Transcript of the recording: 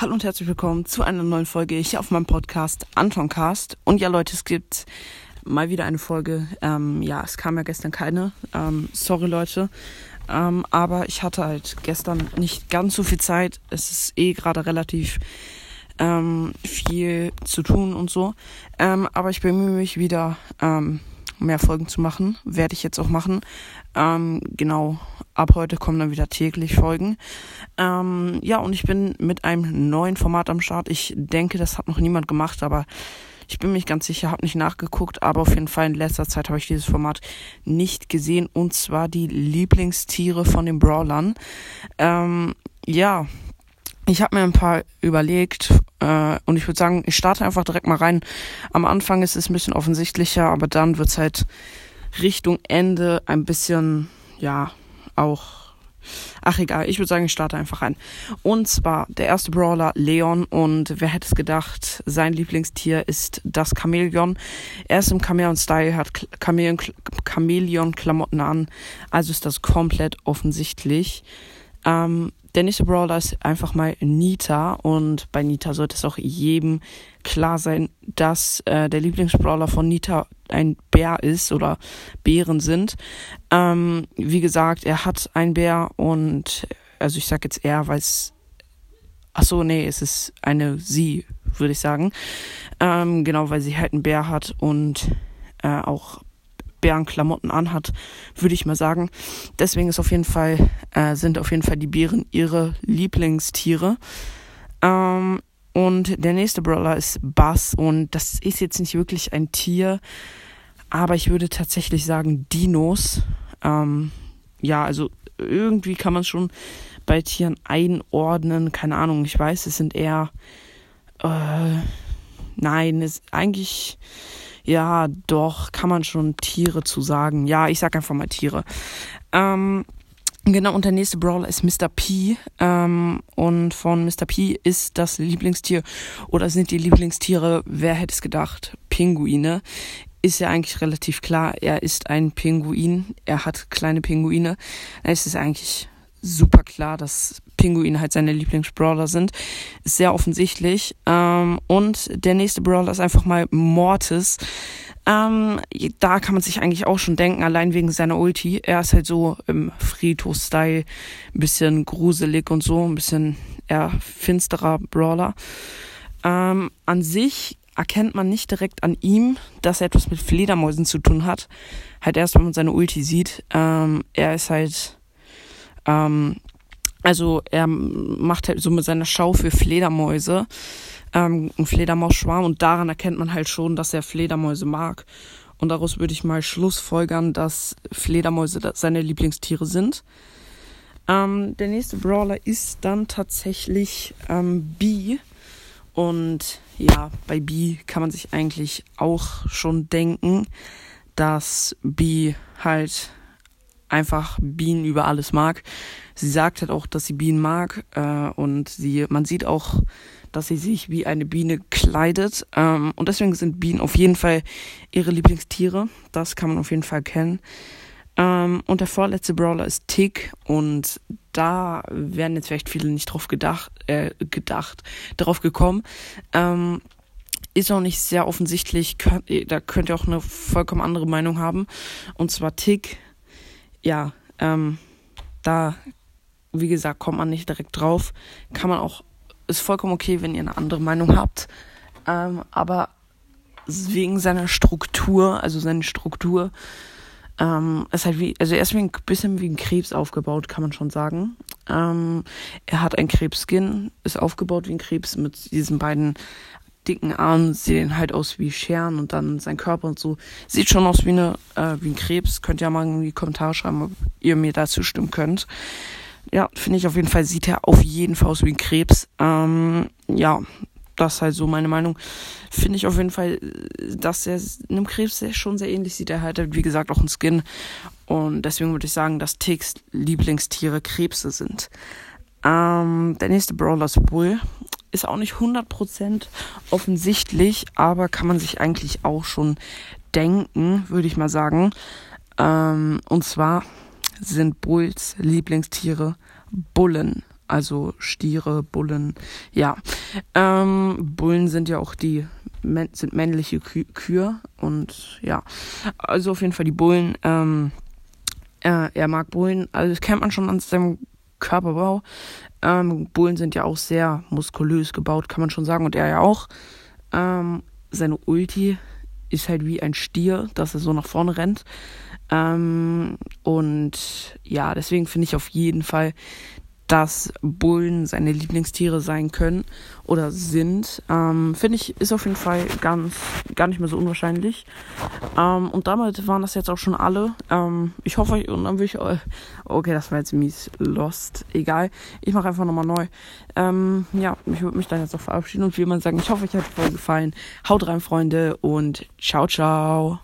Hallo und herzlich willkommen zu einer neuen Folge hier auf meinem Podcast Antoncast. Und ja, Leute, es gibt mal wieder eine Folge. Ähm, ja, es kam ja gestern keine. Ähm, sorry, Leute. Ähm, aber ich hatte halt gestern nicht ganz so viel Zeit. Es ist eh gerade relativ ähm, viel zu tun und so. Ähm, aber ich bemühe mich wieder, ähm, mehr Folgen zu machen. Werde ich jetzt auch machen. Genau, ab heute kommen dann wieder täglich Folgen. Ähm, ja, und ich bin mit einem neuen Format am Start. Ich denke, das hat noch niemand gemacht, aber ich bin mich ganz sicher, habe nicht nachgeguckt, aber auf jeden Fall in letzter Zeit habe ich dieses Format nicht gesehen und zwar die Lieblingstiere von den Brawlern. Ähm, ja, ich habe mir ein paar überlegt äh, und ich würde sagen, ich starte einfach direkt mal rein. Am Anfang ist es ein bisschen offensichtlicher, aber dann wird es halt Richtung Ende ein bisschen, ja, auch. Ach egal, ich würde sagen, ich starte einfach rein. Und zwar der erste Brawler Leon und wer hätte es gedacht, sein Lieblingstier ist das Chamäleon. Er ist im Chamäleon-Style, hat Chamäleon-Klamotten an, also ist das komplett offensichtlich. Ähm, der nächste Brawler ist einfach mal Nita und bei Nita sollte es auch jedem klar sein, dass äh, der Lieblingsbrawler von Nita ein Bär ist oder Bären sind. Ähm, wie gesagt, er hat einen Bär und also ich sag jetzt er, weil es Ach so, nee, es ist eine sie, würde ich sagen. Ähm, genau, weil sie halt einen Bär hat und äh, auch Bärenklamotten anhat, würde ich mal sagen. Deswegen ist auf jeden Fall, äh, sind auf jeden Fall die Bären ihre Lieblingstiere. Ähm, und der nächste Brawler ist Bass und das ist jetzt nicht wirklich ein Tier, aber ich würde tatsächlich sagen Dinos. Ähm, ja, also irgendwie kann man es schon bei Tieren einordnen. Keine Ahnung, ich weiß, es sind eher. Äh, nein, es ist eigentlich ja, doch, kann man schon Tiere zu sagen. Ja, ich sag einfach mal Tiere. Ähm, Genau, und der nächste Brawler ist Mr. P. Ähm, und von Mr. P ist das Lieblingstier oder sind die Lieblingstiere, wer hätte es gedacht, Pinguine. Ist ja eigentlich relativ klar, er ist ein Pinguin, er hat kleine Pinguine. Es ist eigentlich super klar, dass Pinguine halt seine Lieblingsbrawler sind. Ist sehr offensichtlich. Ähm, und der nächste Brawler ist einfach mal Mortis. Ähm, da kann man sich eigentlich auch schon denken, allein wegen seiner Ulti. Er ist halt so im Friedhof-Style, ein bisschen gruselig und so, ein bisschen eher finsterer Brawler. Ähm, an sich erkennt man nicht direkt an ihm, dass er etwas mit Fledermäusen zu tun hat. Halt erst, wenn man seine Ulti sieht. Ähm, er ist halt ähm, also er macht halt so mit seiner Schau für Fledermäuse ähm, einen Fledermausschwarm und daran erkennt man halt schon, dass er Fledermäuse mag. Und daraus würde ich mal schlussfolgern, dass Fledermäuse seine Lieblingstiere sind. Ähm, der nächste Brawler ist dann tatsächlich ähm, B. Und ja, bei B kann man sich eigentlich auch schon denken, dass B halt einfach Bienen über alles mag. Sie sagt halt auch, dass sie Bienen mag äh, und sie, man sieht auch, dass sie sich wie eine Biene kleidet ähm, und deswegen sind Bienen auf jeden Fall ihre Lieblingstiere. Das kann man auf jeden Fall kennen. Ähm, und der vorletzte Brawler ist Tick und da werden jetzt vielleicht viele nicht drauf gedacht, äh, gedacht, darauf gekommen. Ähm, ist auch nicht sehr offensichtlich, da könnt ihr auch eine vollkommen andere Meinung haben. Und zwar Tick ja, ähm, da, wie gesagt, kommt man nicht direkt drauf. Kann man auch, ist vollkommen okay, wenn ihr eine andere Meinung habt. Ähm, aber wegen seiner Struktur, also seine Struktur, ähm, ist halt wie, also er ist wie ein bisschen wie ein Krebs aufgebaut, kann man schon sagen. Ähm, er hat ein Krebsskin, ist aufgebaut wie ein Krebs mit diesen beiden dicken Armen sehen halt aus wie Scheren und dann sein Körper und so. Sieht schon aus wie, eine, äh, wie ein Krebs. Könnt ihr mal in die Kommentare schreiben, ob ihr mir dazu stimmen könnt. Ja, finde ich auf jeden Fall, sieht er auf jeden Fall aus wie ein Krebs. Ähm, ja, das ist halt so meine Meinung. Finde ich auf jeden Fall, dass er einem Krebs schon sehr ähnlich sieht. Er hat, wie gesagt, auch einen Skin. Und deswegen würde ich sagen, dass Ticks Lieblingstiere Krebse sind. Ähm, der nächste Brawler ist Bull ist auch nicht 100% offensichtlich, aber kann man sich eigentlich auch schon denken, würde ich mal sagen. Ähm, und zwar sind Bulls Lieblingstiere Bullen. also Stiere, Bullen, ja. Ähm, Bullen sind ja auch die sind männliche Kü Kühe und ja, also auf jeden Fall die Bullen. Ähm, äh, er mag Bullen, also das kennt man schon an seinem Körperbau. Ähm, Bullen sind ja auch sehr muskulös gebaut, kann man schon sagen, und er ja auch. Ähm, seine Ulti ist halt wie ein Stier, dass er so nach vorne rennt. Ähm, und ja, deswegen finde ich auf jeden Fall, dass Bullen seine Lieblingstiere sein können oder sind, ähm, finde ich, ist auf jeden Fall ganz, gar nicht mehr so unwahrscheinlich. Ähm, und damit waren das jetzt auch schon alle. Ähm, ich hoffe, und dann will ich, okay, das war jetzt mies lost, egal. Ich mache einfach nochmal neu. Ähm, ja, ich würde mich dann jetzt auch verabschieden und wie man sagen, ich hoffe, euch hat die gefallen. Haut rein, Freunde, und ciao, ciao.